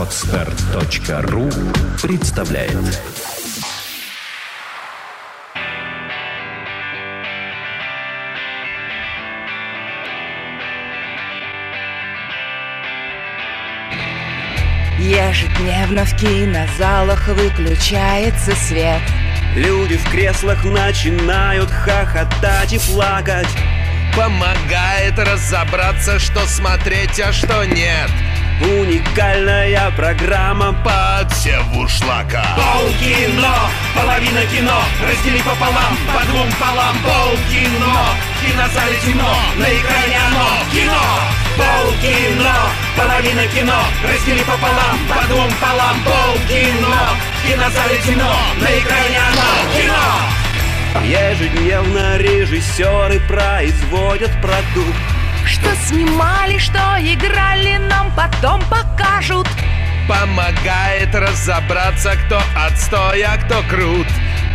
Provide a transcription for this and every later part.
Отстар.ру представляет. Ежедневно в кинозалах выключается свет. Люди в креслах начинают хохотать и плакать. Помогает разобраться, что смотреть, а что нет Уникальная программа Подсеву шлака Полкино, половина кино Раздели пополам, по двум полам. Полкино, в кинозале темно На экране оно, кино! Полкино, половина кино Раздели пополам, по двум полам. Полкино, в кинозале темно На экране оно, кино! Ежедневно режиссеры производят продукт Что снимали, что играли, нам потом покажут. Помогает разобраться, кто отстой, а кто крут.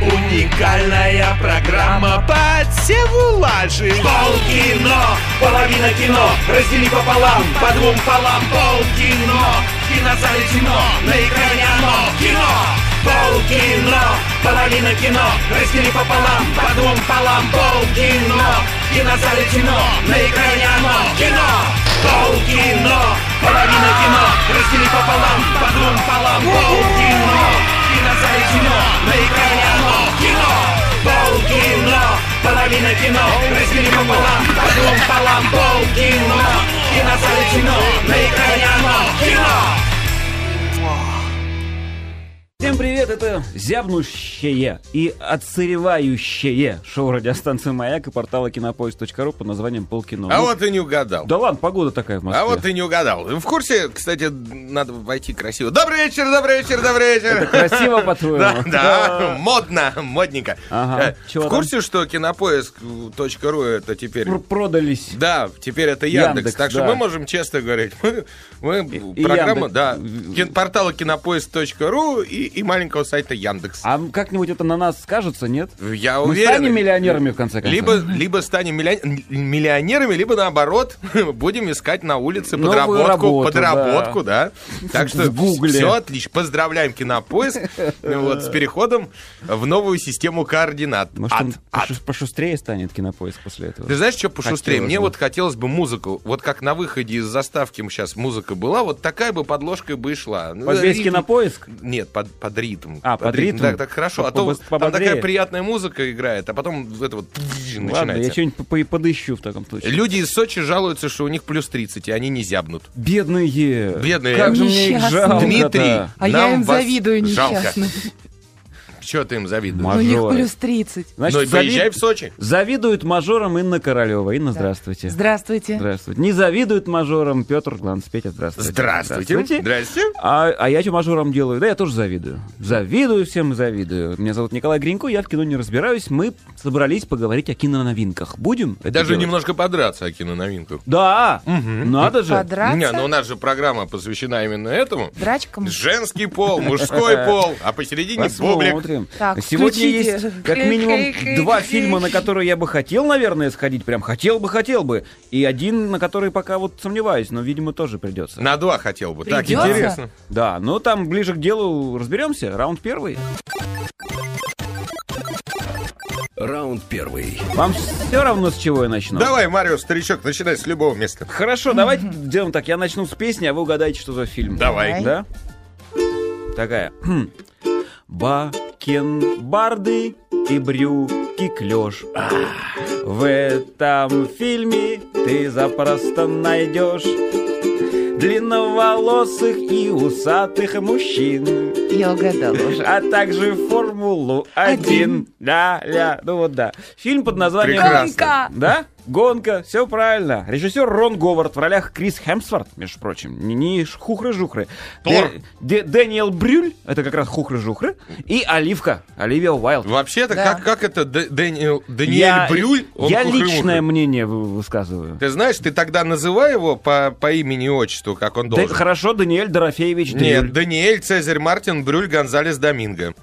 Уникальная программа подсеву лажи. Полкино, половина кино Раздели пополам, по двум полам. Полкино, в кинозале темно На экране оно, кино. Полкино, половина кино Раздели пополам, по двум полам. Полкино, в кинозале темно На экране оно, кино. Полкино, половина кино. Раздели пополам, по двум полам Полкино, в кинозале темно На экране оно, кино. Полкино, половина кино. Раздели пополам, по двум полам Полкино, в кинозале темно На экране оно, кино Всем привет, это зябнущее и отсыревающее шоу радиостанции «Маяк» и портала кинопоиск.ру под названием «Полкино». А Ну, вот и не угадал. Да ладно, погода такая в Москве. А вот ты не угадал. В курсе, кстати, надо войти красиво. Добрый вечер, добрый вечер, добрый вечер. Это красиво, по-твоему? Да, модно, модненько. Э, В курсе, что кинопоиск.ру это теперь... Пр- Продались. Да, теперь это Яндекс. Так что мы можем честно говорить. Мы, И- и программа, да, портала кинопоиск.ру и, и маленького сайта Яндекс. А как-нибудь это на нас скажется, нет? Я Мы уверен. станем миллионерами, в конце концов? Либо, либо станем миллион- миллионерами, либо наоборот, будем искать на улице Новую подработку, работу, подработку, да. Так что все отлично. Поздравляем Кинопоиск вот, с переходом в новую систему координат. Может, он Ад, ад. пошу- пошустрее станет кинопоиск после этого? Ты знаешь, что пошустрее? Хотелось Мне бы. вот хотелось бы музыку. Вот как на выходе из заставки сейчас музыка была, вот такая бы подложкой бы и шла. Ну, Под весь ритм- кинопоиск? Нет, под, под ритм. А, под ритм? Так, так хорошо. А то там такая приятная музыка играет, а потом это вот Ладно, начинается. я что-нибудь по- по- подыщу в таком случае. Люди из Сочи жалуются, что у них плюс 30, и они не зябнут. Бедные. Бедные. Как же мне их жалко Дмитрий, А я им вас завидую жалко. Чего ты им завидуешь? Ма- У них Мажоры. плюс 30 Значит, ну и поезжай завид- в Сочи. Завидуют мажорам Инна Королева. Инна, здравствуйте. Здравствуйте Здравствуйте. Не завидует мажорам Петр Гланц. Петя, здравствуйте. Здравствуйте. Здрасте. А, а я что мажорам делаю? Да, я тоже завидую. Завидую всем, завидую. Меня зовут Николай Гринько, я в кино не разбираюсь. Мы собрались поговорить о киноновинках. Будем? это Даже делать? немножко подраться о киноновинках. Да, надо же. Подраться Не, ну у нас же программа посвящена именно этому. драчкам Женский пол, мужской пол, а посередине бублик. Посмотрим. Так, Сегодня включите. есть как минимум два фильма, на которые я бы хотел, наверное, сходить. Прям хотел бы, хотел бы. И один, на который пока вот сомневаюсь, но, видимо, тоже придется. На два хотел бы. Так, Придется? интересно. Да, ну там ближе к делу разберемся. Раунд первый. Раунд первый. Вам все равно, с чего я начну? Давай, Марио, старичок, начинай с любого места. Хорошо, давайте сделаем так. Я начну с песни, а вы угадаете, что за фильм. Давай. Да? Такая. Хм. Бакенбарды и брюки клеш. В этом фильме ты запросто найдешь длинноволосых и усатых мужчин, Я угадала уже а также Формулу-1. Ля-ля. Ну вот да. Фильм под названием... Прекрасно. Да? Гонка, все правильно. Режиссер Рон Говард в ролях Крис Хемсворт, между прочим. Не, не хухры-жухры. Тор. Дэниел Брюль, это как раз хухры-жухры. И Оливка, Оливия Уайлд. Вообще-то, Да. как, как это Дэниел, Даниэль я, Брюль? он я личное мнение вы- высказываю. Ты знаешь, ты тогда называй его по, по имени и отчеству, как он Да, должен. хорошо, Даниэль Дорофеевич Нет, Дрюль. Даниэль Цезарь Мартин Брюль Гонзалес Доминго.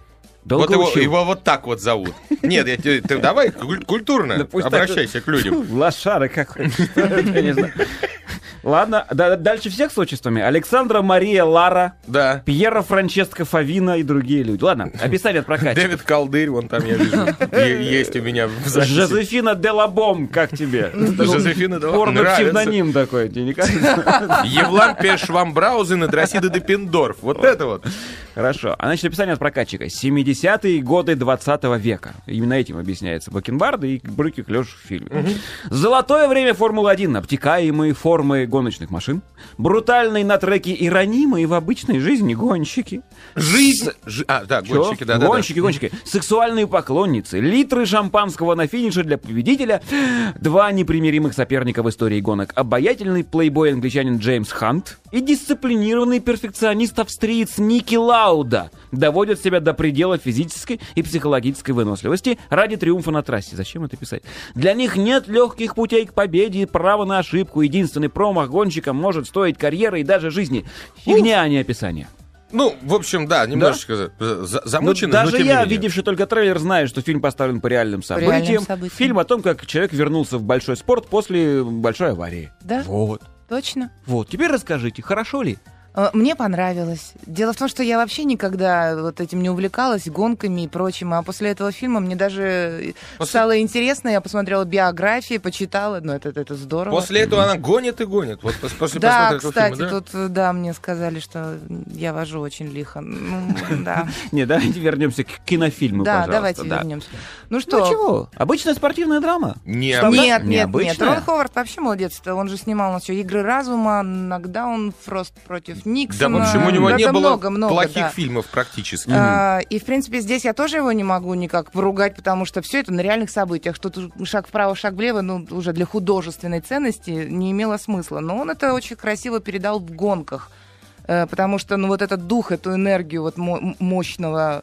Вот Долго его, учил. его вот так вот зовут. Нет, я тебе- ты давай куль- культурно Да пусть так- обращайся к людям. Лошара какой Я не знаю. Ладно, да- дальше всех с отчествами. Александра Мария Лара, Да. Пьера Франческо Фавина и другие люди. Ладно, описание от прокатчика. Дэвид Колдырь, вон там я вижу. Есть у меня в записи. Жозефина Делабом, как тебе? Жозефина Делабом. Порно-псевдоним такой. Тебе не кажется? Евлампия Швамбраузен и Дросида де Пендорф. Вот это вот. Хорошо. А значит, описание от прокатчика. 70-е годы 20 века. Именно этим объясняется Бакенбарды и брюки клеш в фильме. Золотое время Формулы-1. Обтекаемые формы гоночных машин. Брутальные на треке и ранимые в обычной жизни гонщики. Жизнь. Жи- А, да, Чё? гонщики, да, да. да. Гонщики, гонщики. Сексуальные поклонницы. Литры шампанского на финише для победителя. Два непримиримых соперника в истории гонок. Обаятельный плейбой-англичанин Джеймс Хант и дисциплинированный перфекционист-австриец Ники Лауда доводят себя до предела физической и психологической выносливости ради триумфа на трассе. Зачем это писать? Для них нет легких путей к победе и права на ошибку. Единственный промах гонщика может стоить карьеры и даже жизни. Фигня, а не описание. Ну, в общем, да, немножечко за- Ну, замучено, но даже тем не я, менее. видевший только трейлер, знаю, что фильм поставлен по реальным событиям. реальным событиям. Фильм о том, как человек вернулся в большой спорт после большой аварии. Да? Вот. Точно. Вот. Теперь расскажите, хорошо ли? Э, Мне понравилось. Дело в том, что я вообще никогда вот этим не увлекалась, гонками и прочим. А после этого фильма мне даже После- стало интересно. Я посмотрела биографии, почитала. Ну, это, это здорово. После этого она гонит и гонит. Вот пос- после Да, кстати, фильма, да? тут, э, да, мне сказали, что я вожу очень лихо. Ну, да. Не, давайте вернемся к кинофильму, Да, давайте да. вернемся. Ну Ну что? чего? Обычная спортивная драма. Нет, нет, нет. Рон Ховард вообще молодец. Он же снимал у нас что, «Игры разума», «Нокдаун», «Фрост против Да, Никсона». в общем, у него Да, не да было много, много, плохих да. фильмов практически. А, И, в принципе, здесь я тоже его не могу никак поругать, потому что все это на реальных событиях. Что тут шаг вправо, шаг влево, ну, уже для художественной ценности не имело смысла. Но он это очень красиво передал в гонках. Э, Потому что, ну, вот этот дух, эту энергию вот мо- мощного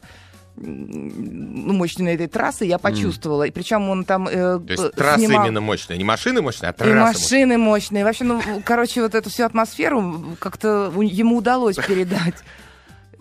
мощной этой трассы я почувствовала. И причем он там э, То есть трасса снимал- именно мощная. Не машины мощные, а и трасса мощная. машины мощные. Вообще, ну, короче, вот эту всю атмосферу как-то ему удалось передать.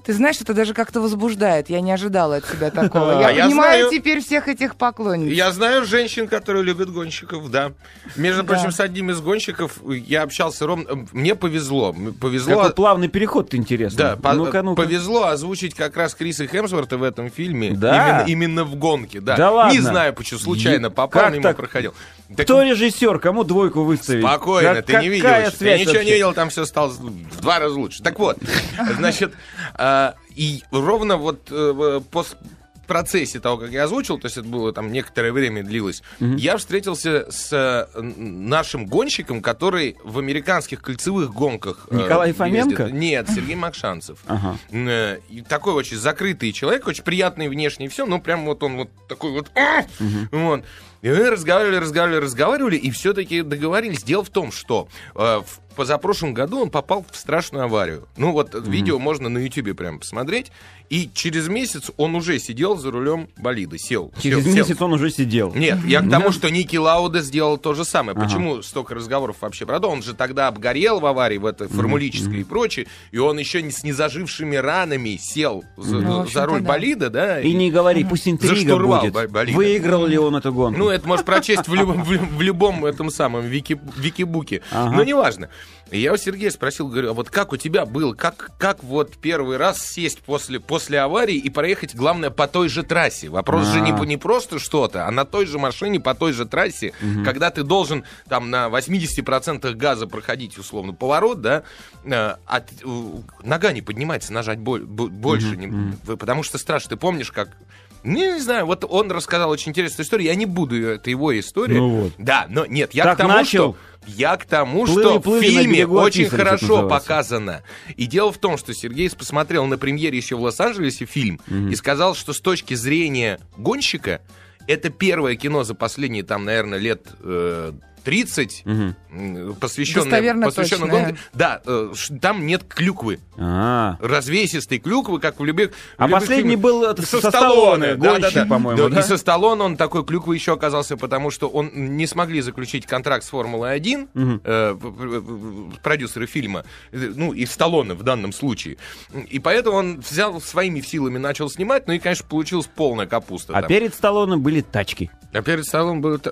Ты знаешь, это даже как-то возбуждает. Я не ожидала от себя такого. Я А я понимаю теперь всех этих поклонников. Я знаю женщин, которые любят гонщиков, да. Между прочим, с одним из гонщиков я общался ровно... Мне повезло. Повезло... Какой плавный переход интересно. Да, повезло озвучить как раз Криса Хемсворта в этом фильме. Да? Именно, именно в гонке, да. Да ладно? Не знаю, почему случайно попал, как мимо так? проходил. Так Кто режиссер? Кому двойку выставить? Спокойно, Как- ты не видел. Ты ничего вообще? не видел, там все стало в два раза лучше. Так вот, значит, а, и ровно вот э, в пос- процессе того, как я озвучил, то есть это было там некоторое время длилось, я встретился с э, нашим гонщиком, который в американских кольцевых гонках... э, Николай ездит. Фоменко? Нет, Сергей Макшанцев. Ага. Э, такой очень закрытый человек, очень приятный внешне и все, ну прям вот он вот такой вот, «А!» вот. И мы разговаривали, разговаривали, разговаривали, и все-таки договорились. Дело в том, что э, в позапрошлом году он попал в страшную аварию. Ну вот видео можно на Ютубе прям посмотреть. И через месяц он уже сидел за рулем болида, сел. Через сел, сел. месяц он уже сидел. Нет, я к тому, что Ники Лауда сделал то же самое. Ага. Почему столько разговоров вообще про то? Он же тогда обгорел в аварии, в этой формулической и прочее, и он еще не с незажившими ранами сел за, Ну, за руль да. болида, да? И не говори, пусть интрига будет. бо- болида. Выиграл ли он эту гонку? Ну, это можешь прочесть в любом, в, любом этом самом вики, викибуке. Ага. Но неважно. Я у Сергея спросил, говорю, а вот как у тебя было, как, как вот первый раз сесть после, после аварии и проехать, главное, по той же трассе? Вопрос же не, А. не просто что-то, а на той же машине, по той же трассе, когда ты должен там на 80% газа проходить, условно, поворот, да, э, э, нога не поднимается, нажать боль- бо- больше, не- в- потому что страшно. Ты помнишь, как не, не знаю, вот он рассказал очень интересную историю. Я не буду, ее- это его история. Ну вот. Да, но нет, я Так к тому, начал. что я к тому, Плыли, что плыли, в фильме очень хорошо показано. И дело в том, что Сергей посмотрел на премьере еще в Лос-Анджелесе фильм и сказал, что с точки зрения гонщика это первое кино за последние, там, наверное, лет э, 30, Мгм. м, посвященная, посвященная гонке. Да, э, там нет клюквы. А, Развесистой клюквы, как в любых... А в любых последний фильмах. был это со Сталлоне, гонщик, по-моему, да? И со Сталлоне он такой клюквы еще оказался, потому что он не смогли заключить контракт с Формулой-1, Мгм. э, продюсеры фильма, э, ну, и Сталлоне в данном случае. И поэтому он взял своими силами, начал снимать, ну и, конечно, получилась полная капуста. а там. перед Сталлоне были тачки. А перед Сталлоне было...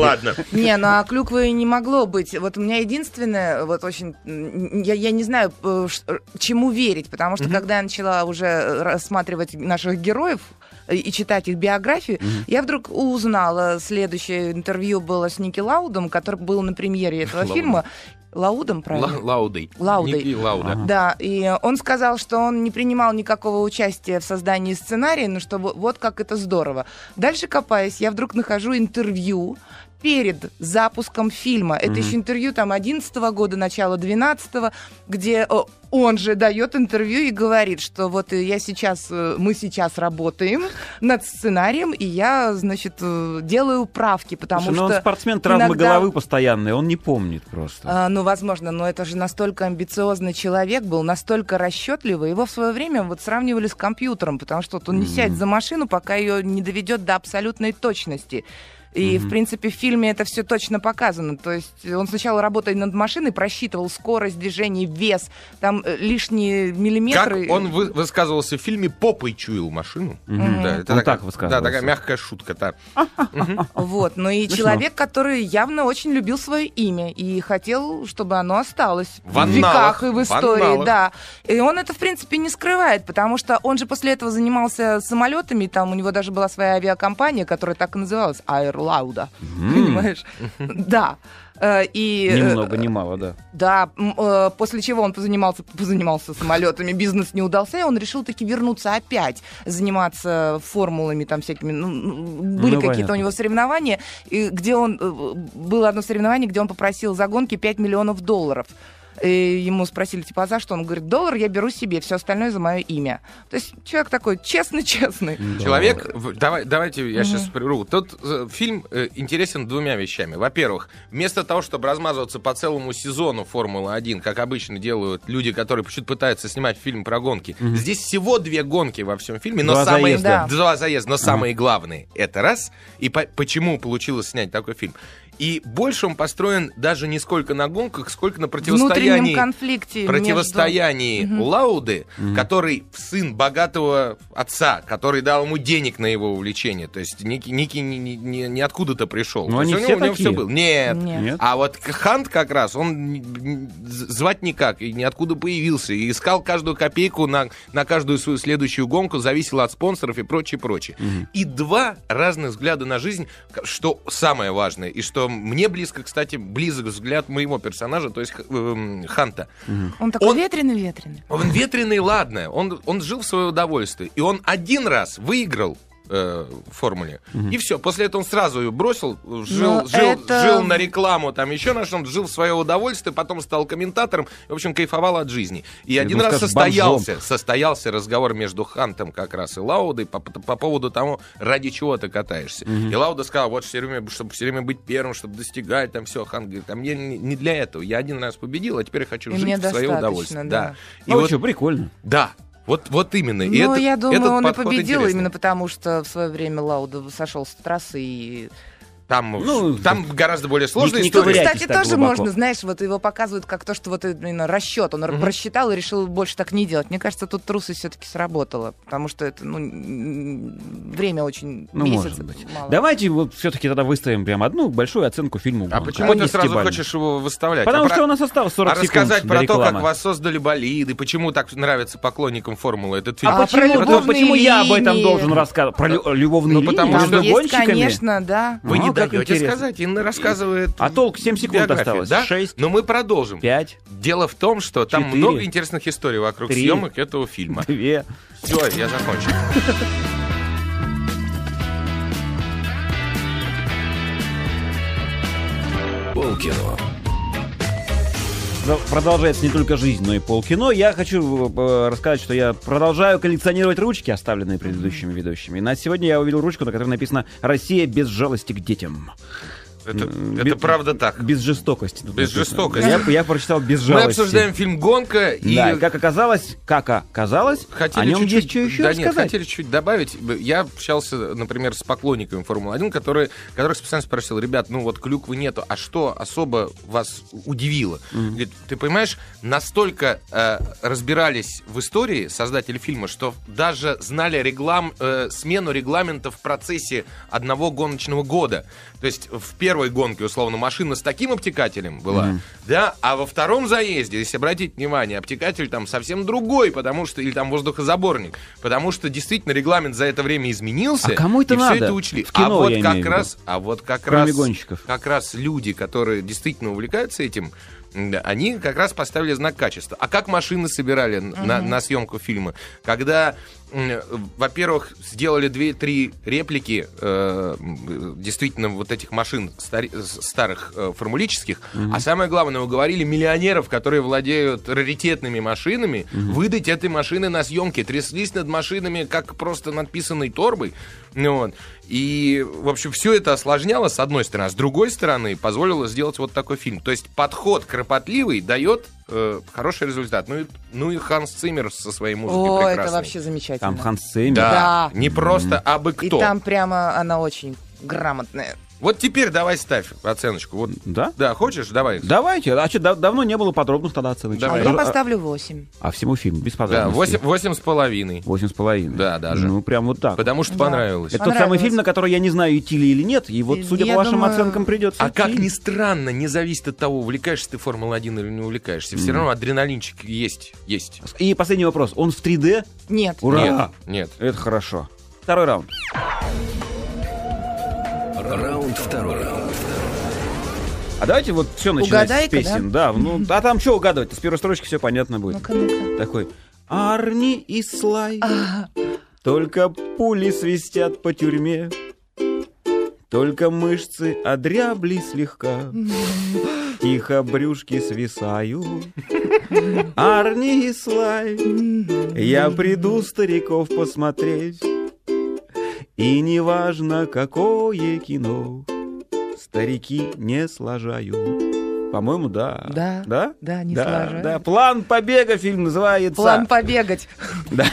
Ладно. Не, ну а клюквы не могло быть. Вот у меня единственное, вот очень, я, я не знаю, э, э, чему верить, потому что когда я начала уже рассматривать наших героев э, и читать их биографии, я вдруг узнала, следующее интервью было с Ники Лаудом, который был на премьере этого фильма. Лаудом, правильно? Ла- Лаудой. Лаудой. Ники Лауда. Да, и он сказал, что он не принимал никакого участия в создании сценария, но что во- вот как это здорово. Дальше копаясь, я вдруг нахожу интервью перед запуском фильма. Это еще интервью там 11 года, начало 12 где э, он же дает интервью и говорит, что вот я сейчас, э, мы сейчас работаем над сценарием, и я, значит, э, делаю правки, потому Слушай, ну что... он спортсмен травмы иногда- головы постоянные, он не помнит просто. а, ну, возможно, но это же настолько амбициозный человек был, настолько расчетливый. Его в свое время вот сравнивали с компьютером, потому что вот он не сядет за машину, пока ее не доведет до абсолютной точности. И, в принципе, в фильме это все точно показано. То есть он сначала работает над машиной, просчитывал скорость движения, вес, там э, лишние Как миллиметры. он вы- высказывался в фильме «Попой чуял машину». Мгм. Да, это Он такая- так высказывался. Да, такая мягкая шутка. Да. Вот, ну и Смешно. человек, который явно очень любил свое имя и хотел, чтобы оно осталось В веках и в истории, да. И он это, в принципе, не скрывает, потому что он же после этого занимался самолетами, там у него даже была своя авиакомпания, которая так и называлась, Air Lauda, понимаешь? Да. Э, И, Ни э, много, ни мало, да. да, э, после чего он позанимался, позанимался самолетами, бизнес не удался, и он решил таки вернуться опять, заниматься формулами там всякими. Ну, ну, были Ну, какие-то у него соревнования, где он было одно соревнование, где он попросил за гонки 5 миллионов долларов. И ему спросили, типа, а за что? Он говорит, доллар я беру себе, все остальное за мое имя. То есть человек такой честный-честный. Человек, в- давай, давайте я сейчас прерву. Тот э, фильм э, интересен двумя вещами. Во-первых, вместо того, чтобы размазываться по целому сезону Формулы-1, как обычно делают люди, которые почему-то пытаются снимать фильм про гонки, здесь всего две гонки во всем фильме, но Два самые заезда. Да. два заезда, но самые главные это раз. И по- почему получилось снять такой фильм? И больше он построен даже не сколько на гонках, сколько на противостоянии конфликте. противостоянии Лауды, который сын богатого отца, который дал ему денег на его увлечение. То есть Ники, Ники не, не- не- не откуда-то пришел. Ну, То есть они у все него, у него такие. все было. Нет. Нет. Нет? А вот Хант как раз, он звать никак, и ниоткуда появился. И искал каждую копейку на, на каждую свою следующую гонку, зависело от спонсоров и прочее, прочее. И два разных взгляда на жизнь, что самое важное, и что мне близко, кстати, близок взгляд моего персонажа, то есть Х- эм, Ханта. Он такой ветреный-ветреный. Он ветреный, ладно, он, он жил в свое удовольствие. И он один раз выиграл э, формуле. И все. После этого он сразу ее бросил, жил, Но жил, это- жил на рекламу, там еще на что жил в свое удовольствие, потом стал комментатором, в общем, кайфовал от жизни. И один думал, раз скажешь, состоялся, состоялся разговор между Хантом как раз и Лаудой по, по- по поводу того, ради чего ты катаешься. И Лауда сказал, вот все время, чтобы все время быть первым, чтобы достигать, там все. Хан говорит, а мне не для этого. Я один раз победил, а теперь я хочу И жить мне в свое удовольствие. да. И Ну вот что, прикольно. да, вот, вот именно. И Ну, я думаю, этот он и победил интересный. именно потому, что в свое время Лауда сошел с трассы и Там, Ну, там гораздо более сложная история. ковыряйтесь Кстати, так тоже глубоко. можно, знаешь, вот его показывают как то, что вот именно расчет. Он просчитал и решил больше так не делать. Мне кажется, тут трусость все-таки сработала, потому что это, ну, время очень Ну, месяц может быть. мало. Давайте вот все-таки тогда выставим прям одну большую оценку фильму. А почему По ты сразу десятибалльной. хочешь его выставлять? Потому а что про- у нас осталось 40 А секунд рассказать до про то, как вас создали болиды, почему так нравится поклонникам формулы этот фильм? А, А про почему, любовные почему я об этом должен рассказывать? Про лю- любовные Ну, линии потому что- Есть, гонщиками? конечно, да. Вы не Как даете интересно. сказать, Инна рассказывает. А толк 7 секунд биографию, осталось. Да? 6, Но мы продолжим. 5, Дело в том, что там Четыре. много интересных историй вокруг Три. съемок этого фильма. 2. Все, я закончил. Полкино. Продолжается не только жизнь, но и полкино. Я хочу э, рассказать, что я продолжаю коллекционировать ручки, оставленные предыдущими ведущими. И на сегодня я увидел ручку, на которой написано «Россия без жалости к детям». Это, без- правда так. Без жестокости. Без написано. жестокости. Я, я прочитал без Мы жалости. обсуждаем фильм «Гонка» и... Да, как оказалось, как оказалось, Хотели о нем чуть-чуть, есть что еще да рассказать. нет, хотели чуть добавить. Я общался, например, с поклонниками Формулы-1, которые, которых специально спросил, ребят, ну вот клюквы нету, а что особо вас удивило? Говорит, ты понимаешь, настолько э, разбирались в истории создатели фильма, что даже знали реглам, э, смену регламента в процессе одного гоночного года. То есть в первой гонке, условно, машина с таким обтекателем была, да, а во втором заезде, если обратить внимание, обтекатель там совсем другой, потому что, или там воздухозаборник, потому что действительно регламент за это время изменился, А кому это и все надо? это учли. В кино, а вот я как имею в виду. раз, а вот как Кроме раз, гонщиков. как раз люди, которые действительно увлекаются этим, да, они как раз поставили знак качества. А как машины собирали на, на съемку фильма? Когда, во-первых, сделали 2-3 реплики э, действительно вот этих машин стари- с- старых э, формулических, а самое главное, уговорили миллионеров, которые владеют раритетными машинами, выдать этой машины на съемки. Тряслись над машинами, как просто над писаной торбой. Ну Вот. И, в общем, все это осложняло, с одной стороны, а с другой стороны, позволило сделать вот такой фильм. То есть подход кропотливый дает э, хороший результат. Ну и, ну и Ханс Циммер со своей музыкой О, прекрасной. это вообще замечательно. Там Ханс Циммер. Да, Да. не просто абы И кто. там прямо она очень грамотная. Вот теперь давай ставь оценочку. Вот, Да? да, хочешь? Давай. Давайте. А что, да- давно не было подробных тогда оценок. Давай. А я А- поставлю 8. А всему фильму, без Да, подробностей. восемь, восемь с половиной. Восемь с половиной. Да, даже. Ну, прям вот так. Потому что Да. понравилось. Это тот самый фильм, на который я не знаю, идти ли или нет. И вот, И судя я по вашим думаю- оценкам, придется А как идти. ни странно, не зависит от того, увлекаешься ты Формулой-1 или не увлекаешься. Все равно адреналинчик есть. Есть. И последний вопрос. Он в 3D? Нет. Ура! Нет, нет. Это хорошо. Второй раунд. Раунд второй. А давайте вот все начинается с песен. Да, ну, а там что угадывать? С первой строчки все понятно будет. Ну-ка, ну-ка. Такой. Арни и Слай А, Только пули свистят по тюрьме. Только мышцы одрябли слегка. Тихо брюшки свисают. Арни и Слай Я приду стариков посмотреть И неважно какое кино Старики не сложают По-моему, да. Да. Да? Да, не да, сложают. да. План побега фильм называется. План побегать. Да,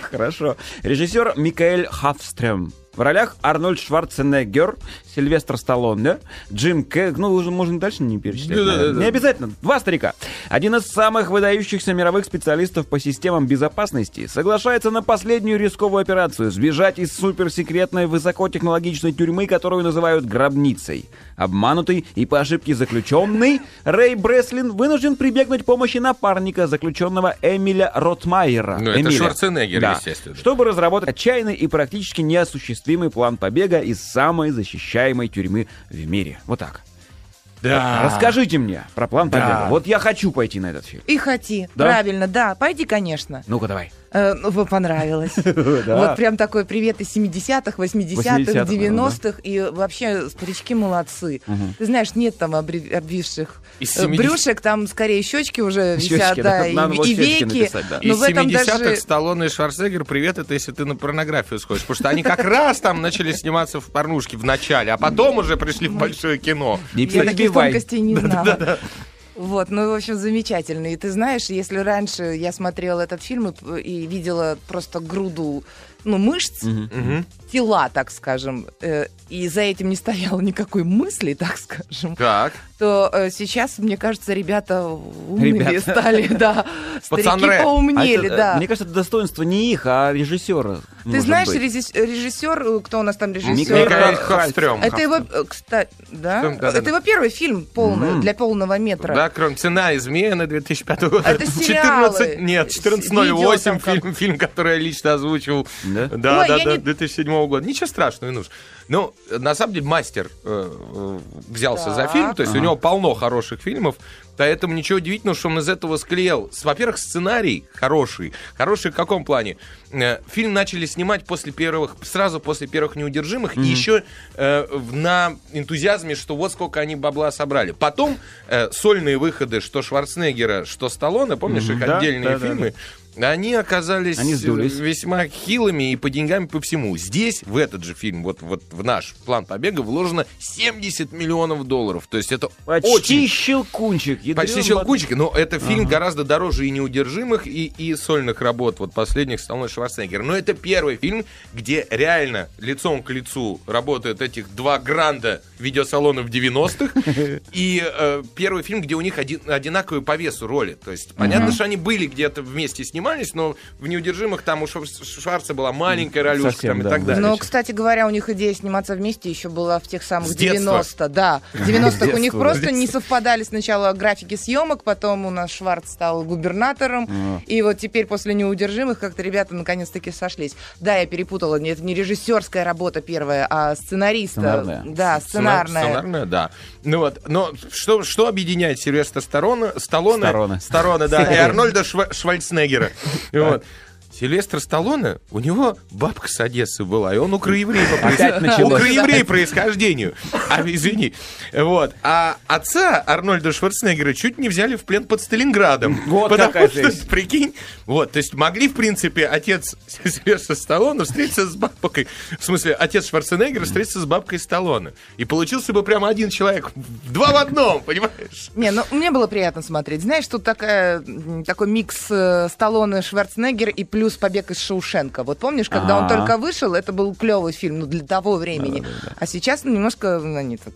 хорошо. Режиссер Микаэль Хафстрем. В ролях Арнольд Шварценеггер, Сильвестр Сталлоне, Джим Кэг, ну, уже можно дальше не перечислять. Да-да-да. наверное. Не обязательно. Два старика. Один из самых выдающихся мировых специалистов по системам безопасности соглашается на последнюю рисковую операцию сбежать из суперсекретной высокотехнологичной тюрьмы, которую называют гробницей. Обманутый и по ошибке заключенный, Рэй Бреслин вынужден прибегнуть к помощи напарника, заключенного Эмиля Ротмайера. Ну, это. Шварценеггер, Да. естественно. Чтобы разработать отчаянный и практически неосуществимый план побега из самой защищаемой тюрьмы в мире. Вот так. Да. Расскажите мне про план Да. побега. Вот я хочу пойти на этот фильм. И хоти. Да? Правильно, да. Пойди, конечно. Ну-ка давай. Э, ну, понравилось. Вот прям такой привет из 70-х, 80-х, 80-х, 90-х. И вообще старички молодцы. Ты знаешь, нет там обвисших э, 70 брюшек, там скорее щечки уже висят, да, и, веки. Из в этом 70-х даже... Сталлоне и Шварценеггер, привет, это если ты на порнографию сходишь. Потому что они как раз там начали сниматься в порнушке в начале, а потом уже пришли в большое кино. Не Я таких тонкостей не знала. Вот, ну, в общем, замечательно. И ты знаешь, если раньше я смотрела этот фильм и, и видела просто груду, ну, мышц, Мгм тела, так скажем, э, и за этим не стояло никакой мысли, так скажем, Как? то э, сейчас, мне кажется, ребята умными ребята. стали, да. Старики а поумнели, да. Мне кажется, это достоинство не их, а режиссера. Ты знаешь, быть. режиссер, э, кто у нас там режиссер? Михаил Хавстрём. Это его, кстати, да? это его первый фильм полный, для полного метра. Да, кроме «Цена измены» 2005 года. Это сериалы. 14, нет, 14.08 фильм, фильм, который я лично озвучил. Да, да, да 2007 Года. Ничего страшного, Инуш. Ну, на самом деле, мастер э, э, взялся за Так. фильм, то есть у Ага. него полно хороших фильмов, поэтому ничего удивительного, что он из этого склеил. С- Во-первых, сценарий хороший. Хороший в каком плане? Э, Фильм начали снимать после первых, сразу после первых неудержимых, и еще э, в- на энтузиазме, что вот сколько они бабла собрали. Потом э, сольные выходы, что Шварценеггера, что Сталлоне, помнишь, их Да, отдельные да, да, фильмы, они оказались Они сдулись. весьма хилыми и по деньгам, и по всему. Здесь, в этот же фильм, вот, вот в наш план побега, вложено 70 миллионов долларов. То есть это Почти очень... щелкунчик. Почти щелкунчик, но это фильм гораздо дороже и неудержимых, и, и сольных работ, вот последних Сталлоне и Шварценеггера. Но это первый фильм, где реально лицом к лицу работают этих два гранда видеосалонов 90-х, и э, первый фильм, где у них один- одинаковые по весу роли. То есть понятно, что они были где-то вместе снимались, но в «Неудержимых» там у Швар- Шварца была маленькая ролюшка Совсем, там, и так да. далее. Но, кстати говоря, у них идея сниматься вместе еще была в тех самых С детства. 90 Да, в 90-х у них просто не совпадали сначала графики съемок, потом у нас Шварц стал губернатором, и вот теперь после «Неудержимых» как-то ребята наконец-таки сошлись. Да, я перепутала, это не режиссерская работа первая, а сценариста. Сценарная. Да, сценарная. Сценарная, да. Ну вот, но что, что объединяет Сильвестра Сталлоне, Сталлоне, Сталлоне. Да, и Арнольда Шва- Шварценеггера. И Вот. Сильвестр Сталлоне, у него бабка с Одессы была, и он украеврей по проис- украеврей происхождению. А, извини. Вот. А отца Арнольда Шварценеггера чуть не взяли в плен под Сталинградом. Вот Потому какая что, жесть. прикинь, вот, то есть могли, в принципе, отец Сильвестра Сталлоне встретиться с бабкой, в смысле, отец Шварценеггера встретиться с бабкой Сталлоне. И получился бы прямо один человек, два в одном, понимаешь? Не, ну мне было приятно смотреть. Знаешь, тут такая, такой микс э, Сталлоне, Шварценеггер и плюс побег из Шоушенка. Вот помнишь, когда он А-а. только вышел, это был клевый фильм, ну, для того времени. А сейчас ну, немножко ну, они так,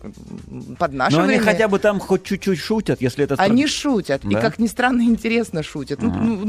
под наше Но они время. хотя бы там хоть чуть-чуть шутят, если это... Они шутят, и Да? как ни странно, интересно шутят. Ну, ну,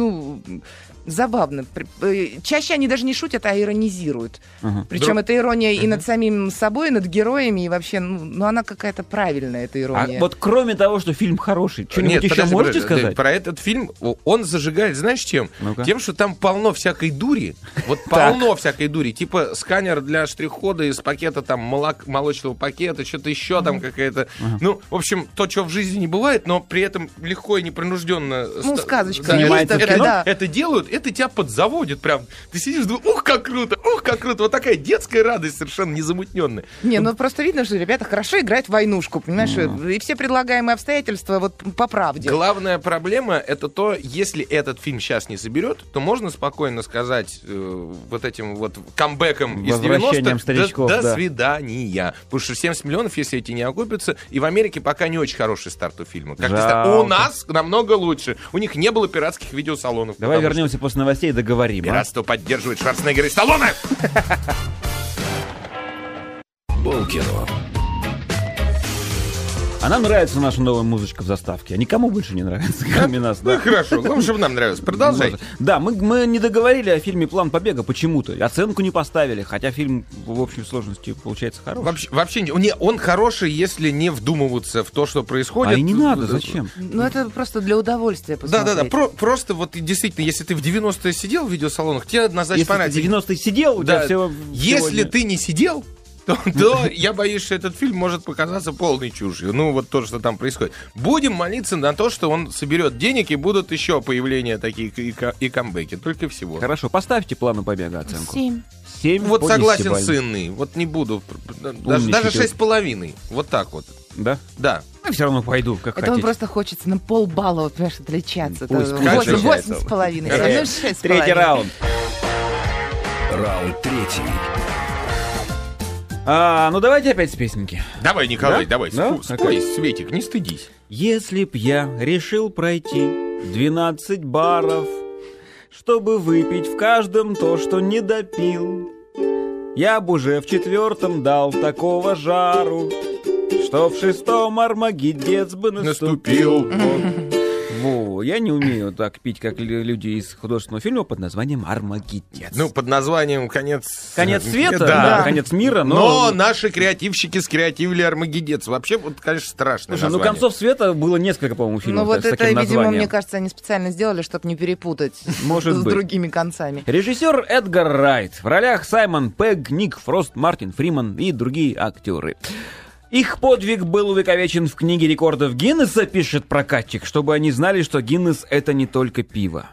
ну, забавно. Э, Чаще они даже не шутят, а иронизируют. Причем Друг- эта ирония и над самим собой, и над героями, и вообще, ну, ну, она какая-то правильная, эта А ирония. вот кроме того, что фильм хороший, что-нибудь еще подожди, можете подожди, сказать? Про этот фильм он зажигает, знаешь, чем? Ну-ка. Тем, что там полно всякой дури. Вот полно всякой дури. Типа сканер для штрих-кода из пакета там молок, молочного пакета, что-то еще там какая-то. Ну, в общем, то, что в жизни не бывает, но при этом легко и непринужденно. Ну, сказочка это, это делают, это тебя подзаводит прям. Ты сидишь, думаешь, ух, как круто, ух, как круто. Вот такая детская радость совершенно незамутненная. Не, ну просто видно, что ребята хорошо играют в войнушку, понимаешь? И все предлагаемые обстоятельства вот по правде. Главная проблема это то, если этот фильм сейчас не соберет, то можно спокойно сказать э, вот этим вот камбэком из Возвращением 90-х старичков, до, до да. свидания. Потому что 70 миллионов, если эти не окупятся, и в Америке пока не очень хороший старт у фильма. Как ты у нас намного лучше. У них не было пиратских видеосалонов. Давай потому вернемся после новостей и договорим. а? Пиратство поддерживает Шварценеггер и Сталлоне. Полкино. А нам нравится наша новая музычка в заставке. А никому больше не нравится, кроме нас. Ну Да. хорошо, главное, чтобы нам нравилось. Продолжай. Да, мы, мы не договорили о фильме «План побега» почему-то. Оценку не поставили, хотя фильм в общей сложности получается хороший. Вообще, вообще не, не, он хороший, если не вдумываться в то, что происходит. А и не надо, зачем? Ну это просто для удовольствия Да, да, посмотреть. да. Про- просто вот действительно, если ты в 90-е сидел в видеосалонах, тебе однозначно Если ты в понравится. 90-е сидел, у тебя Да, всего... если сегодня- ты не сидел, то, то я боюсь, что этот фильм может показаться полной чушью. Ну, вот то, что там происходит. Будем молиться на то, что он соберет денег и будут еще появления такие и, и камбэки. Только всего. Хорошо, поставьте «Плану побега» оценку. Семь. 7 Вот согласен с Инной. Вот не буду. Даже, даже шесть с половиной. Вот так вот. Да? Да. Ну, все равно пойду, как Это он хотите. просто хочется на полбалла, вот, понимаешь, отличаться. Пусть, пусть восемь- отличается. Восемь с половиной. Третий раунд. Раунд третий. А, ну давайте опять с песенки. Давай, Николай, Да? давай. Да? Спой, Светик, не стыдись. Если б я решил пройти 12 баров, чтобы выпить в каждом то, что не допил, я б уже в четвертом дал такого жару, что в шестом Армагеддец бы наступил. Вот. Во, я не умею так пить, как лю- люди из художественного фильма под названием Армагеддец. Ну, под названием «Конец...» конец света, Да. да, конец мира, но... Но наши креативщики скреативили Армагеддец. Вообще, вот, конечно, страшно. Слушай, ну концов света было несколько, по-моему, фильмов Ну вот это, таким видимо, названием. мне кажется, они специально сделали, чтобы не перепутать Может с быть. другими концами. Режиссер Эдгар Райт. В ролях Саймон Пегг, Ник Фрост, Мартин Фриман и другие актеры. Их подвиг был увековечен в книге рекордов Гиннесса, пишет прокатчик, чтобы они знали, что Гиннес это не только пиво.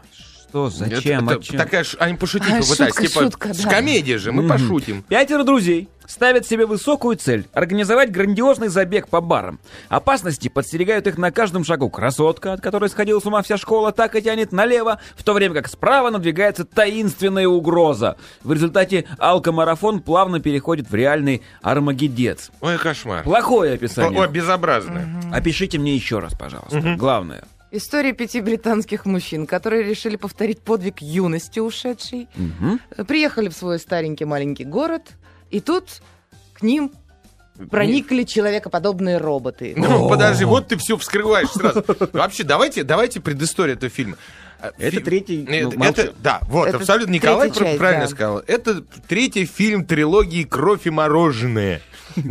Что, зачем, Это- о чем? Такая, ш- они пошутить А, попытались. шутка, Типа, шутка, с да. комедия же, мы пошутим. Пятеро друзей ставят себе высокую цель – организовать грандиозный забег по барам. Опасности подстерегают их на каждом шагу. Красотка, от которой сходила с ума вся школа, так и тянет налево, в то время как справа надвигается таинственная угроза. В результате алкомарафон плавно переходит в реальный армагеддец. Ой, кошмар. Плохое описание. Ой, безобразное. Опишите мне еще раз, пожалуйста. Главное. История пяти британских мужчин, которые решили повторить подвиг юности ушедшей. Мгм. Приехали в свой старенький маленький город, и тут к ним проникли человекоподобные роботы. Ну, подожди, вот ты все вскрываешь сразу. Вообще, давайте, давайте предысторию этого фильма. А, Это фи- третий, ну, это, молчу. да, вот, Это абсолютно Николай часть, правильно да. сказал. Это третий фильм трилогии «Кровь и мороженое».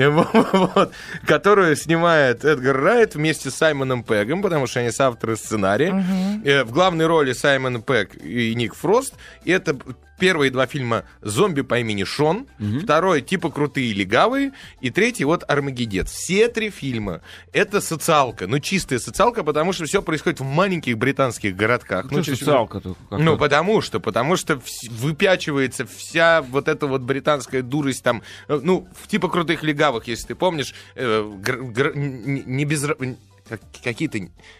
Вот, которую снимает Эдгар Райт вместе с Саймоном Пегом, потому что они соавторы сценария. Э, В главной роли Саймон Пег и Ник Фрост. И это первые два фильма «Зомби по имени Шон», второй «Типа крутые легавые», и третий вот «Армагеддец». Все три фильма — это социалка, ну чистая социалка, потому что все происходит в маленьких британских городках. Ну, чаще всего- социалка-то как-то. ну, потому что, потому что выпячивается вся вот эта вот британская дурость там, э, ну, в типа крутых легавых, если ты помнишь, э, гр- гр- н- не безра- как- какие-то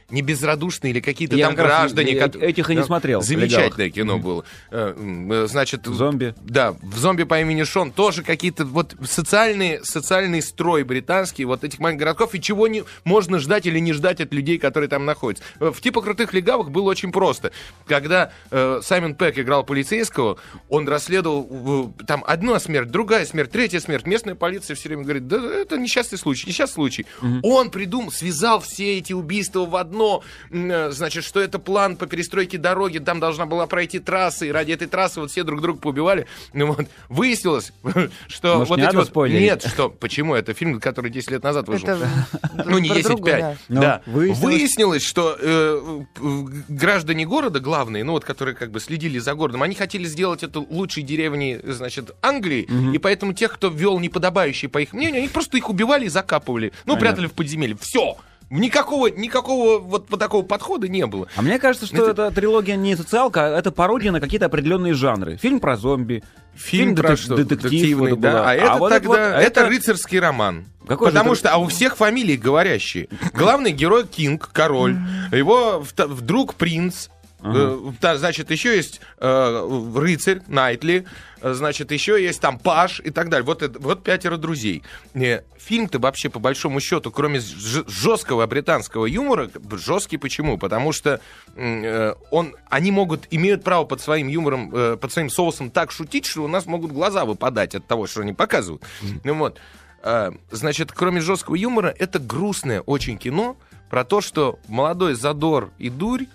не безрадушные или какие-то там как граждане. э- кот- этих и не смотрел, Замечательное кино было. Э, э, Значит, Зомби. да, в «Зомби по имени Шон» тоже какие-то вот социальные, социальный строй британский вот этих маленьких городков, и чего не можно ждать или не ждать от людей, которые там находятся. Э, В «Типа крутых легавых» было очень просто. Когда э, Саймон Пэк играл полицейского, он расследовал э, там одна смерть, другая смерть, третья смерть. Местная полиция все время говорит, да это несчастный случай, несчастный случай. Он придумал, связал все эти убийства в одно, э, значит, что это план по перестройке дороги, там должна была пройти трасса, и ради этой трассы вот все друг друга поубивали. Ну вот, выяснилось, что Может, вот не эти надо вот... спойлерить? Нет, что, почему? Это фильм, который 10 лет назад вышел. Это Ну, не про 10 другое, 5. да. Ну, да. выяснилось- Выяснилось, что э, граждане города, главные, ну вот, которые как бы следили за городом, они хотели сделать это лучшей деревней, значит, Англии, и поэтому тех, кто вел неподобающие, по их мнению, они просто их убивали и закапывали. Ну, прятали в подземелье. Все. Никакого, никакого вот, вот такого подхода не было. А мне кажется, что эта трилогия не социалка, а это пародия на какие-то определенные жанры. Фильм про зомби, Фильм, про детек- что? детектив, Детективный, вот да. была. А это вот тогда, вот- это, рыцарский роман. Какой же Потому это- что, а у всех фамилии говорящие. Главный герой Кинг, король. Его вдруг принц. Э, значит, еще есть э, рыцарь Найтли, значит, еще есть там Паш и так далее. Вот, это- вот пятеро друзей. Э, Фильм-то вообще, по большому счету, кроме жесткого британского юмора, жесткий почему? Потому что э, он, они могут, имеют право под своим юмором, э, под своим соусом так шутить, что у нас могут глаза выпадать от того, что они показывают. Ну вот. Значит, кроме жесткого юмора, это грустное очень кино про то, что молодой задор и дурь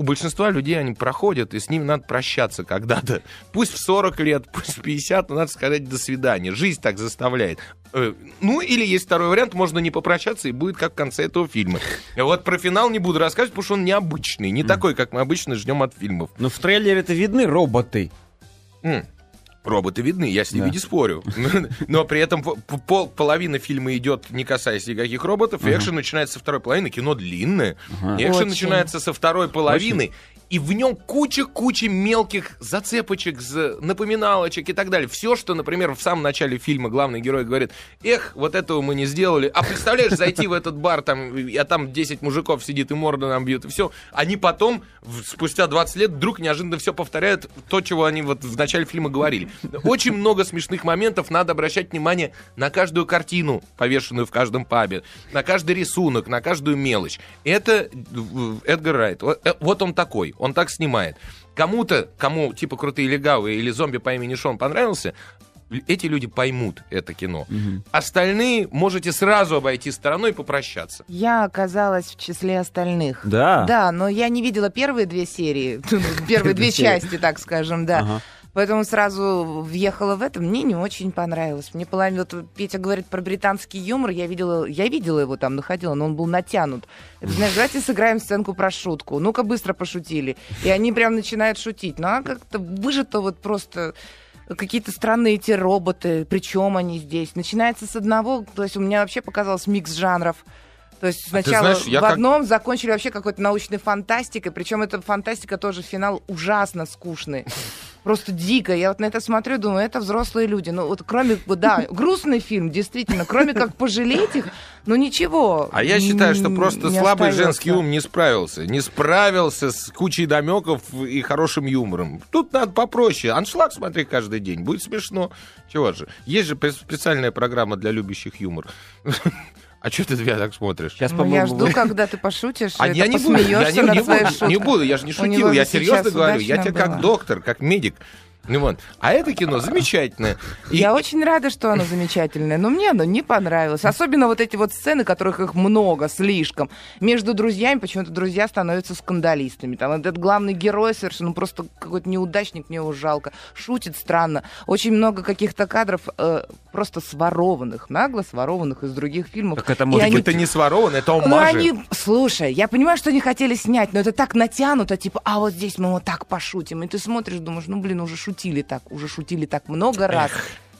у большинства людей они проходят, и с ними надо прощаться когда-то. Пусть в 40 лет, пусть в 50, но надо сказать «до свидания». Жизнь так заставляет. Э, Ну, или есть второй вариант, можно не попрощаться, и будет как в конце этого фильма. Вот про финал не буду рассказывать, потому что он необычный, не такой, как мы обычно ждем от фильмов. Но в трейлере это видны роботы. М. Роботы видны, я с ними Да. не спорю. Но при этом по- пол- половина фильма идет, не касаясь никаких роботов, и экшен начинается со второй половины, кино длинное. И экшен Очень. начинается со второй половины, и в нем куча-куча мелких зацепочек, напоминалочек и так далее. Все, что, например, в самом начале фильма главный герой говорит, эх, вот этого мы не сделали. А представляешь, зайти в этот бар, там, а там 10 мужиков сидит и морды нам бьют, и все. Они потом, спустя 20 лет, вдруг неожиданно все повторяют то, чего они вот в начале фильма говорили. Очень много смешных моментов, надо обращать внимание на каждую картину, повешенную в каждом пабе, на каждый рисунок, на каждую мелочь. Это э, Эдгар Райт. Э, вот он такой, он так снимает. Кому-то, кому типа крутые легавые или зомби по имени Шон понравился, эти люди поймут это кино. Остальные можете сразу обойти стороной и попрощаться. Я оказалась в числе остальных. Да. Да, но я не видела первые две серии, первые две части, так скажем, да. Поэтому сразу въехала в это. Мне не очень понравилось. Мне половина... Вот Петя говорит про британский юмор. Я видела, я видела его там, находила, но он был натянут. Это, знаешь, давайте сыграем сценку про шутку. Ну-ка, быстро пошутили. И они прям начинают шутить. Ну, а как-то выжито вот просто какие-то странные эти роботы. Причем они здесь? Начинается с одного... То есть у меня вообще показалось микс жанров То есть сначала знаешь, я в как- одном закончили вообще какой-то научной фантастикой, причем эта фантастика тоже финал ужасно скучный. Просто дико. Я вот на это смотрю, думаю, это взрослые люди. Ну вот кроме, да, грустный фильм, действительно, кроме как пожалеть их, ну ничего. А я считаю, что просто слабый остается. женский ум не справился. Не справился с кучей намеков и хорошим юмором. Тут надо попроще. Аншлаг смотри каждый день. Будет смешно. Чего же? Есть же специальная программа для любящих юмор. А что ты меня так смотришь? Сейчас, Ну, я по-моему, жду, вы- когда ты пошутишь, А это я не буду, я не, не своей буду, не буду, я же не шутил, я серьезно говорю, я тебе как доктор, как медик. Ну вот. А это кино замечательное. И- Я очень рада, что оно замечательное, но мне оно не понравилось. Особенно вот эти вот сцены, которых их много, слишком. Между друзьями почему-то друзья становятся скандалистами. Там этот главный герой совершенно ну, просто какой-то неудачник, мне его жалко. Шутит странно. Очень много каких-то кадров э, просто сворованных, нагло сворованных из других фильмов. Как это И может они Это не своровано, это ну, омажи. они, слушай, я понимаю, что они хотели снять, но это так натянуто, типа, а вот здесь мы вот так пошутим. И ты смотришь, думаешь, ну, блин, уже шутили так, уже шутили так много раз.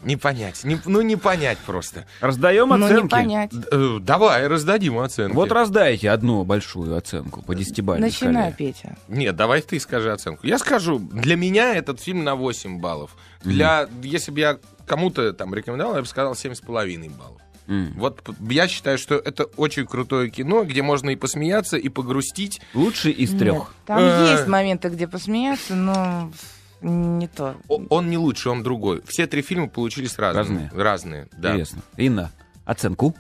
Не понять, не- ну не понять просто. Раздаем Ну, оценки. не понять. Д- э, Давай, раздадим оценки. Вот раздайте одну большую оценку по десятибалльной Начинай, шкале. Петя. Нет, давай ты скажи оценку. Я скажу, для меня этот фильм на 8 баллов. Для, если бы я кому-то там рекомендовал, я бы сказал 7,5 баллов. М. Вот я считаю, что это очень крутое кино, где можно и посмеяться, и погрустить. Лучший из Нет, трех. Там Э. есть моменты, где посмеяться, но не то. О- Он не лучше, он другой. Все три фильма получились разные. Разные. Разные, да. Интересно. Инна, оценку?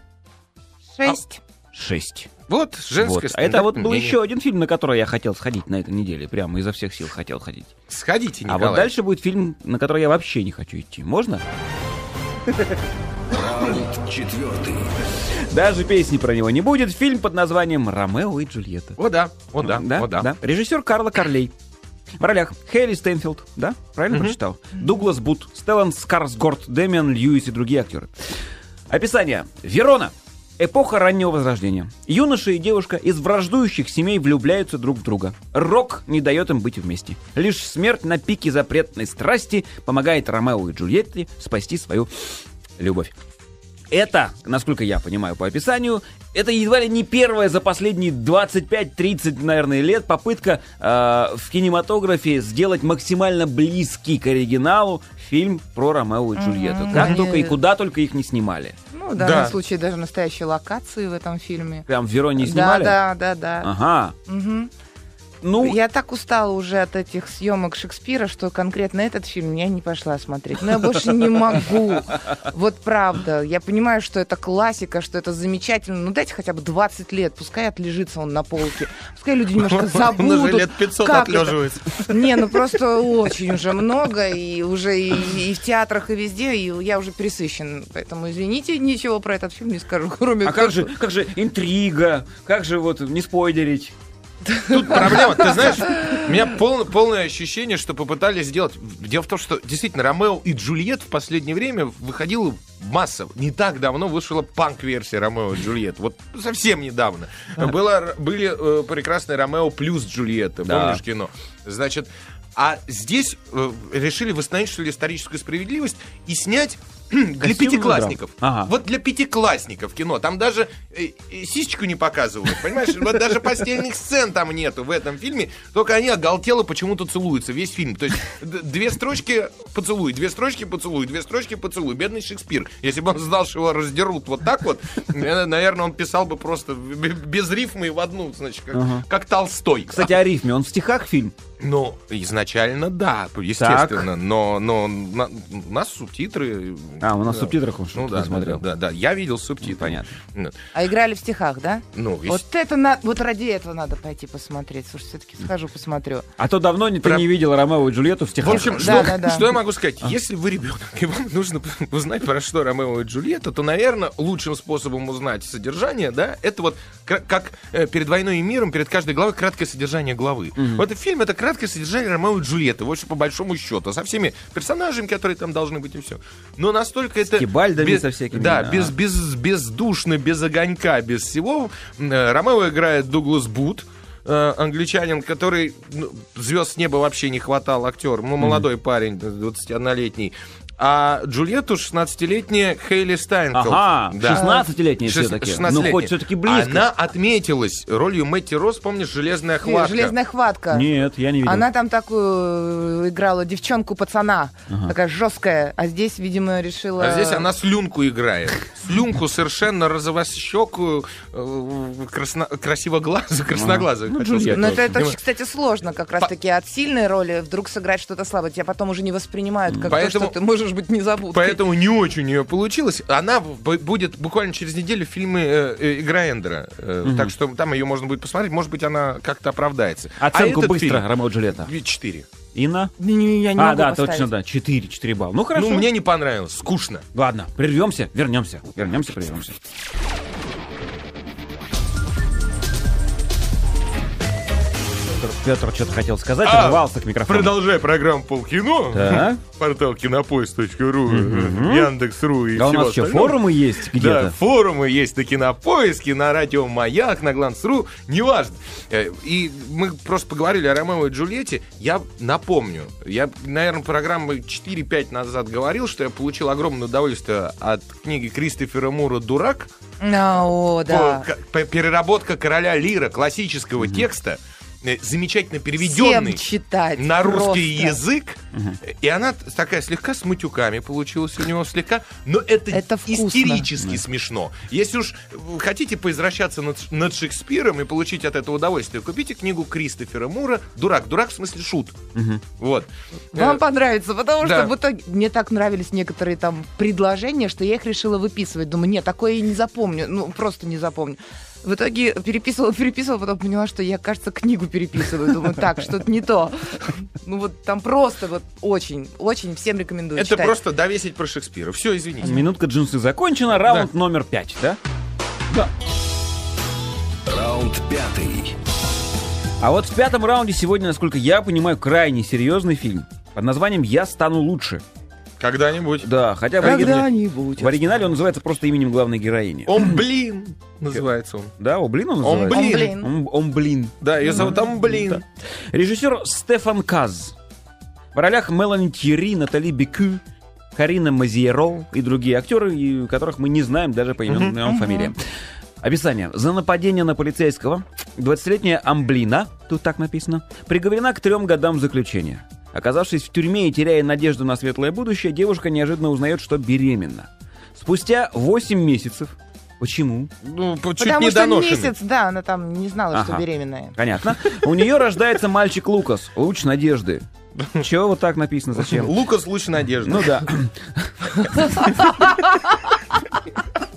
Шесть. Шесть. Вот, женское Вот. А это вот был мнение. еще один фильм, на который я хотел сходить на этой неделе. Прямо изо всех сил хотел ходить. Сходите, А Николай. вот дальше будет фильм, на который я вообще не хочу идти. Можно? Раунд четвертый. Даже песни про него не будет. Фильм под названием «Ромео и Джульетта». О, да, о, да, да, о, да. Режиссер Карла Карлей. В ролях Хейли Стэнфилд, да? Правильно прочитал? Дуглас Бут, Стеллан Скарсгорд, Дэмиан Льюис и другие актеры. Описание. Верона. Эпоха раннего возрождения. Юноша и девушка из враждующих семей влюбляются друг в друга. Рок не дает им быть вместе. Лишь смерть на пике запретной страсти помогает Ромео и Джульетте спасти свою любовь. Это, насколько я понимаю по описанию, это едва ли не первая за последние 25-30, наверное, лет попытка э, в кинематографе сделать максимально близкий к оригиналу фильм про Ромео и Джульетту. Как Они- только и куда только их не снимали. Ну, в данном Да. случае даже настоящие локации в этом фильме. Прям в Вероне снимали? Да, да, да, да. Ага. Мгм. Ну, Я так устала уже от этих съемок Шекспира, что конкретно этот фильм я не пошла смотреть. Но я больше не могу. Вот правда. Я понимаю, что это классика, что это замечательно. Ну дайте хотя бы 20 лет, пускай отлежится он на полке. Пускай люди немножко Он уже забудут. лет 500 как это. отлеживается. Не, ну просто очень уже много, и уже и, и в театрах, и везде, и я уже пересыщен. Поэтому, извините, ничего про этот фильм не скажу, кроме а как же, как же интрига? Как же вот не спойлерить? Тут проблема, ты знаешь, у меня пол- полное ощущение, что попытались сделать. Дело в том, что действительно Ромео и Джульет в последнее время выходила масса. Не так давно вышла панк-версия Ромео и Джульет. Вот совсем недавно. Было, были э, прекрасные Ромео плюс Джульетта. Да. Помнишь кино? Значит, а здесь э, решили восстановить, что ли, историческую справедливость и снять для пятиклассников. Ага. Вот для пятиклассников кино. Там даже э, э, сисечку не показывают, понимаешь? Вот даже постельных сцен там нету в этом фильме. Только они оголтело почему-то целуются весь фильм. То есть две строчки поцелуй, две строчки поцелуй, две строчки поцелуй. Бедный Шекспир. Если бы он знал, что его раздерут вот так вот, э, наверное, он писал бы просто без рифмы и в одну, значит, как, как Толстой. Кстати, о рифме. Он в стихах фильм? Ну, изначально да, естественно, но, но на- у нас субтитры. А, у нас в Да. субтитрах он Ну да, смотрел. да, да, да, я видел субтитры. Понятно. А играли в стихах, да? Ну, ес- Вот это надо, вот ради этого надо пойти посмотреть. Слушай, все-таки схожу, посмотрю. А то давно не- ты Про- не видел Ромео и Джульетту в В стихах. общем, Да, что, да, да. что я могу сказать? Если вы ребенок, и вам нужно узнать, про что Ромео и Джульетта, то, наверное, лучшим способом узнать содержание, да, это вот как э, перед «Войной и миром», перед каждой главой краткое содержание главы. Вот этот фильм — это краткое содержание Ромео и Джульетты, вот по большому счету, со всеми персонажами, которые там должны быть, и все. Но настолько это... Тибальдами без- со всякими, Да, без, без, бездушно, без огонька, без всего. Э, Ромео играет Дуглас Бут, э, англичанин, который ну, звезд с неба вообще не хватал, актер, ну, молодой парень, 21-летний. А Джульетту 16-летняя Хейли Стайнфелд. Ага, Да. 16-летняя Шест- все-таки. 16-летняя. Ну, хоть все-таки близко. Она отметилась ролью Мэтти Росс, помнишь, «Железная хватка». Железная хватка. Нет, я не видел. Она там такую э, играла девчонку-пацана, такая жесткая, а здесь, видимо, решила... А здесь она слюнку играет. Слюнку совершенно розовощекую, э, красно... красивоглазую, красноглазую. Ну. Но это, это кстати, сложно как раз-таки от сильной роли вдруг сыграть что-то слабое. Тебя потом уже не воспринимают как Поэтому- то, что ты можешь быть незабудкой. Поэтому не очень у нее получилось. Она будет буквально через неделю в фильме э, э, «Игра Эндера». Э, Так что там ее можно будет посмотреть. Может быть, она как-то оправдается. Оценку а быстро, фильм- Ромео и Джульетта. Четыре. Инна? Не, не, я не а, могу да, поставить. точно, да. 4, 4 балла. Ну, хорошо. Ну, мне не понравилось. Скучно. Ладно, прервемся, вернемся. Вернемся, прервемся. Петр что-то хотел сказать, А, рвался к микрофону. Продолжай программу «Полкино». Так. Портал кинопоиск.ру, Яндекс.ру и Да у нас что, остального. форумы есть Да, где-то? форумы есть на Кинопоиске, на радио Маяк, на Гланс.ру, неважно. Э, И мы просто поговорили о Ромео и Джульетте. Я напомню, я, наверное, программы 4-5 назад говорил, что я получил огромное удовольствие от книги Кристофера Мура «Дурак». А, О, да. Переработка короля Лира, классического текста, э, замечательно Всем переведенный читать. на русский просто. язык. И она такая слегка с матюками получилась у него слегка, но это, Это вкусно. истерически смешно. Если уж хотите поизвращаться над, над Шекспиром и получить от этого удовольствие, купите книгу Кристофера Мура «Дурак». Дурак в смысле шут. Вот. Вам Э, понравится, потому да. что в итоге мне так нравились некоторые там предложения, что я их решила выписывать. Думаю, нет, такое я не запомню. Ну, просто не запомню. В итоге переписывала, переписывала, потом поняла, что я, кажется, книгу переписываю. Думаю, так, что-то не то. Ну вот там просто вот очень, очень всем рекомендую Это читать. просто довесить про Шекспира. Все, извините. Минутка джинсы закончена, раунд номер пять, да? Да. Раунд пятый. А вот в пятом раунде сегодня, насколько я понимаю, крайне серьезный фильм под названием «Я стану лучше». Когда-нибудь. Да, хотя в оригинале, Когда-нибудь. в оригинале он называется просто именем главной героини. Он, блин, называется он. Да, о, блин он Он, называется? блин. Он, он, блин. Да, ее зовут там, блин. Режиссер Стефан Каз. В ролях Мелани Тьерри, Натали Бекю, Карина Мазиеро и другие актеры, которых мы не знаем даже по именам и фамилиям. Описание. За нападение на полицейского 20-летняя Амблина, тут так написано, приговорена к трем годам заключения. Оказавшись в тюрьме и теряя надежду на светлое будущее, девушка неожиданно узнает, что беременна. Спустя 8 месяцев. Почему? Ну, чуть Потому не что доношенный. месяц, да, она там не знала, что Ага. беременная. Понятно. У нее рождается мальчик Лукас, луч надежды. Чего вот так написано? Зачем? Лукас луч надежды. Ну да.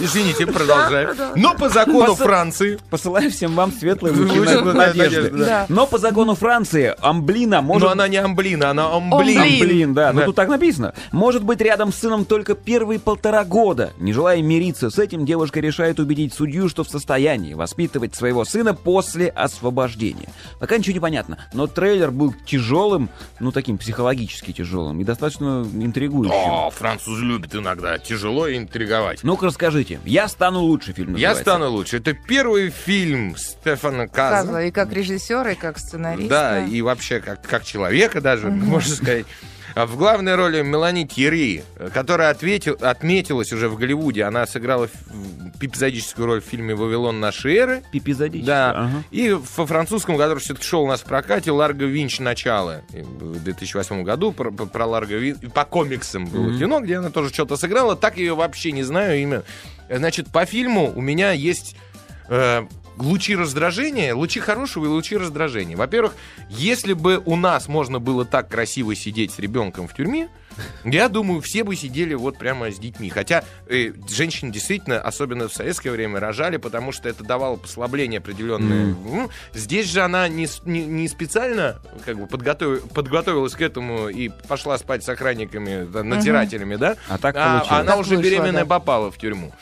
Извините, продолжаем. Но по закону Франции... Посылаю всем вам светлые лучи Лучи на- на- надежды. Но по закону Франции амблина может... Но она не амблина, она амблин. Амблин. Да, но тут так написано. Может быть рядом с сыном только первые полтора года. Не желая мириться с этим, девушка решает убедить судью, что в состоянии воспитывать своего сына после освобождения. Пока ничего не понятно, но трейлер был тяжелым, ну таким психологически тяжелым и достаточно интригующим. О, французы любят иногда тяжело интриговать. Ну-ка расскажите. «Я стану лучше» фильм Я стану лучше. Это первый фильм Стефана Каза. Каза, И как режиссер, и как сценарист. Да, и вообще как, как человека даже, можно сказать. А В главной роли Мелани Тьерри, которая ответил, отметилась уже в Голливуде. Она сыграла эпизодическую роль в фильме «Вавилон нашей эры». Пипизодически. Да. Ага. И во французском, который все-таки шел у нас в прокате, Ларго Винч «Начало» в 2008 году про, про- Ларго Винч. По комиксам было кино, где она тоже что-то сыграла. Так ее вообще не знаю имя. Значит, по фильму у меня есть э, лучи раздражения, лучи хорошего и лучи раздражения. Во-первых, если бы у нас можно было так красиво сидеть с ребенком в тюрьме, я думаю, все бы сидели вот прямо с детьми. Хотя э, женщины действительно, особенно в советское время, рожали, потому что это давало послабление определенное. М, Здесь же она не, не, не специально как бы подготов- подготовилась к этому и пошла спать с охранниками, да, надзирателями, да? А так а, получилось. она Так уже вышло, беременная да. попала в тюрьму.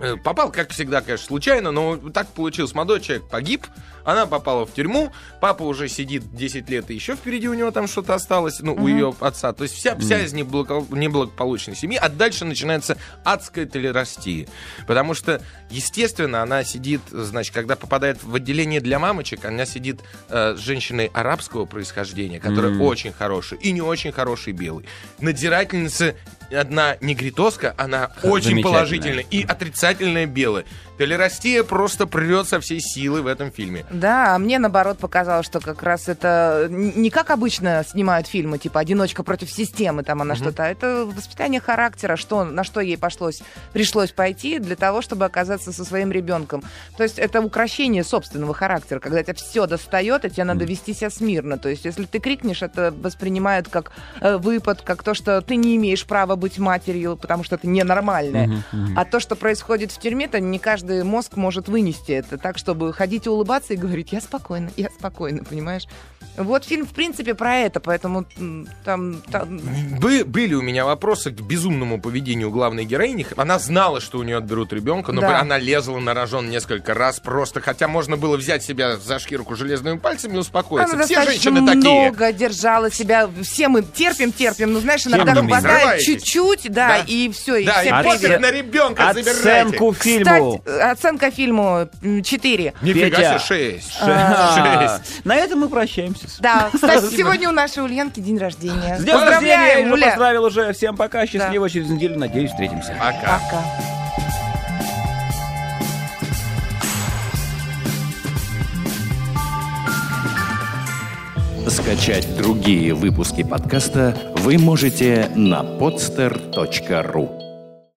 Э, Попал, как всегда, конечно, случайно, но так получилось. Молодой человек погиб, она попала в тюрьму, папа уже сидит 10 лет, и еще впереди у него там что-то осталось, ну, у ее отца. То есть вся, вся из неблаго- неблагополучной семьи, а дальше начинается адская толерастия. Потому что, естественно, она сидит, значит, когда попадает в отделение для мамочек, она сидит э, с женщиной арабского происхождения, которая очень хорошая, и не очень хороший белый. Надзирательница одна негритоска, она очень положительная и отрицательная белая. Толерастия просто прет со всей силы в этом фильме. Да, а мне наоборот показалось, что как раз это не как обычно снимают фильмы, типа «Одиночка против системы», там она что-то, а это воспитание характера, что, на что ей пошлось, пришлось пойти для того, чтобы оказаться со своим ребенком. То есть это укращение собственного характера, когда тебя все достает, и тебе надо вести себя смирно. То есть если ты крикнешь, это воспринимают как э, выпад, как то, что ты не имеешь права быть матерью, потому что это ненормальное. А то, что происходит в тюрьме, то не каждый мозг может вынести это так, чтобы ходить и улыбаться и говорить, я спокойно, я спокойно, понимаешь? Вот фильм, в принципе, про это, поэтому там... там- Бы- были у меня вопросы к безумному поведению главной героини. Она знала, что у нее отберут ребенка, но Да. она лезла на рожон несколько раз просто, хотя можно было взять себя за шкирку железными пальцами и успокоиться. Она Все женщины такие. много держала себя. Все мы терпим, терпим. Ну, знаешь, иногда Тем хватает чуть-чуть, да, Да. и все, и Да, и все пофиг привет. на ребенка Оценку забирайте. фильму. Кстати, оценка фильму 4. Нифига себе, шесть. А, На этом мы прощаемся. Да, кстати, сегодня у нашей Ульянки день рождения. С днем рождения! Я Поздравляем, Уля! поздравил уже. Всем пока. Счастливо. Через неделю, надеюсь, встретимся. Пока. Пока. Скачать другие выпуски подкаста вы можете на podster.ru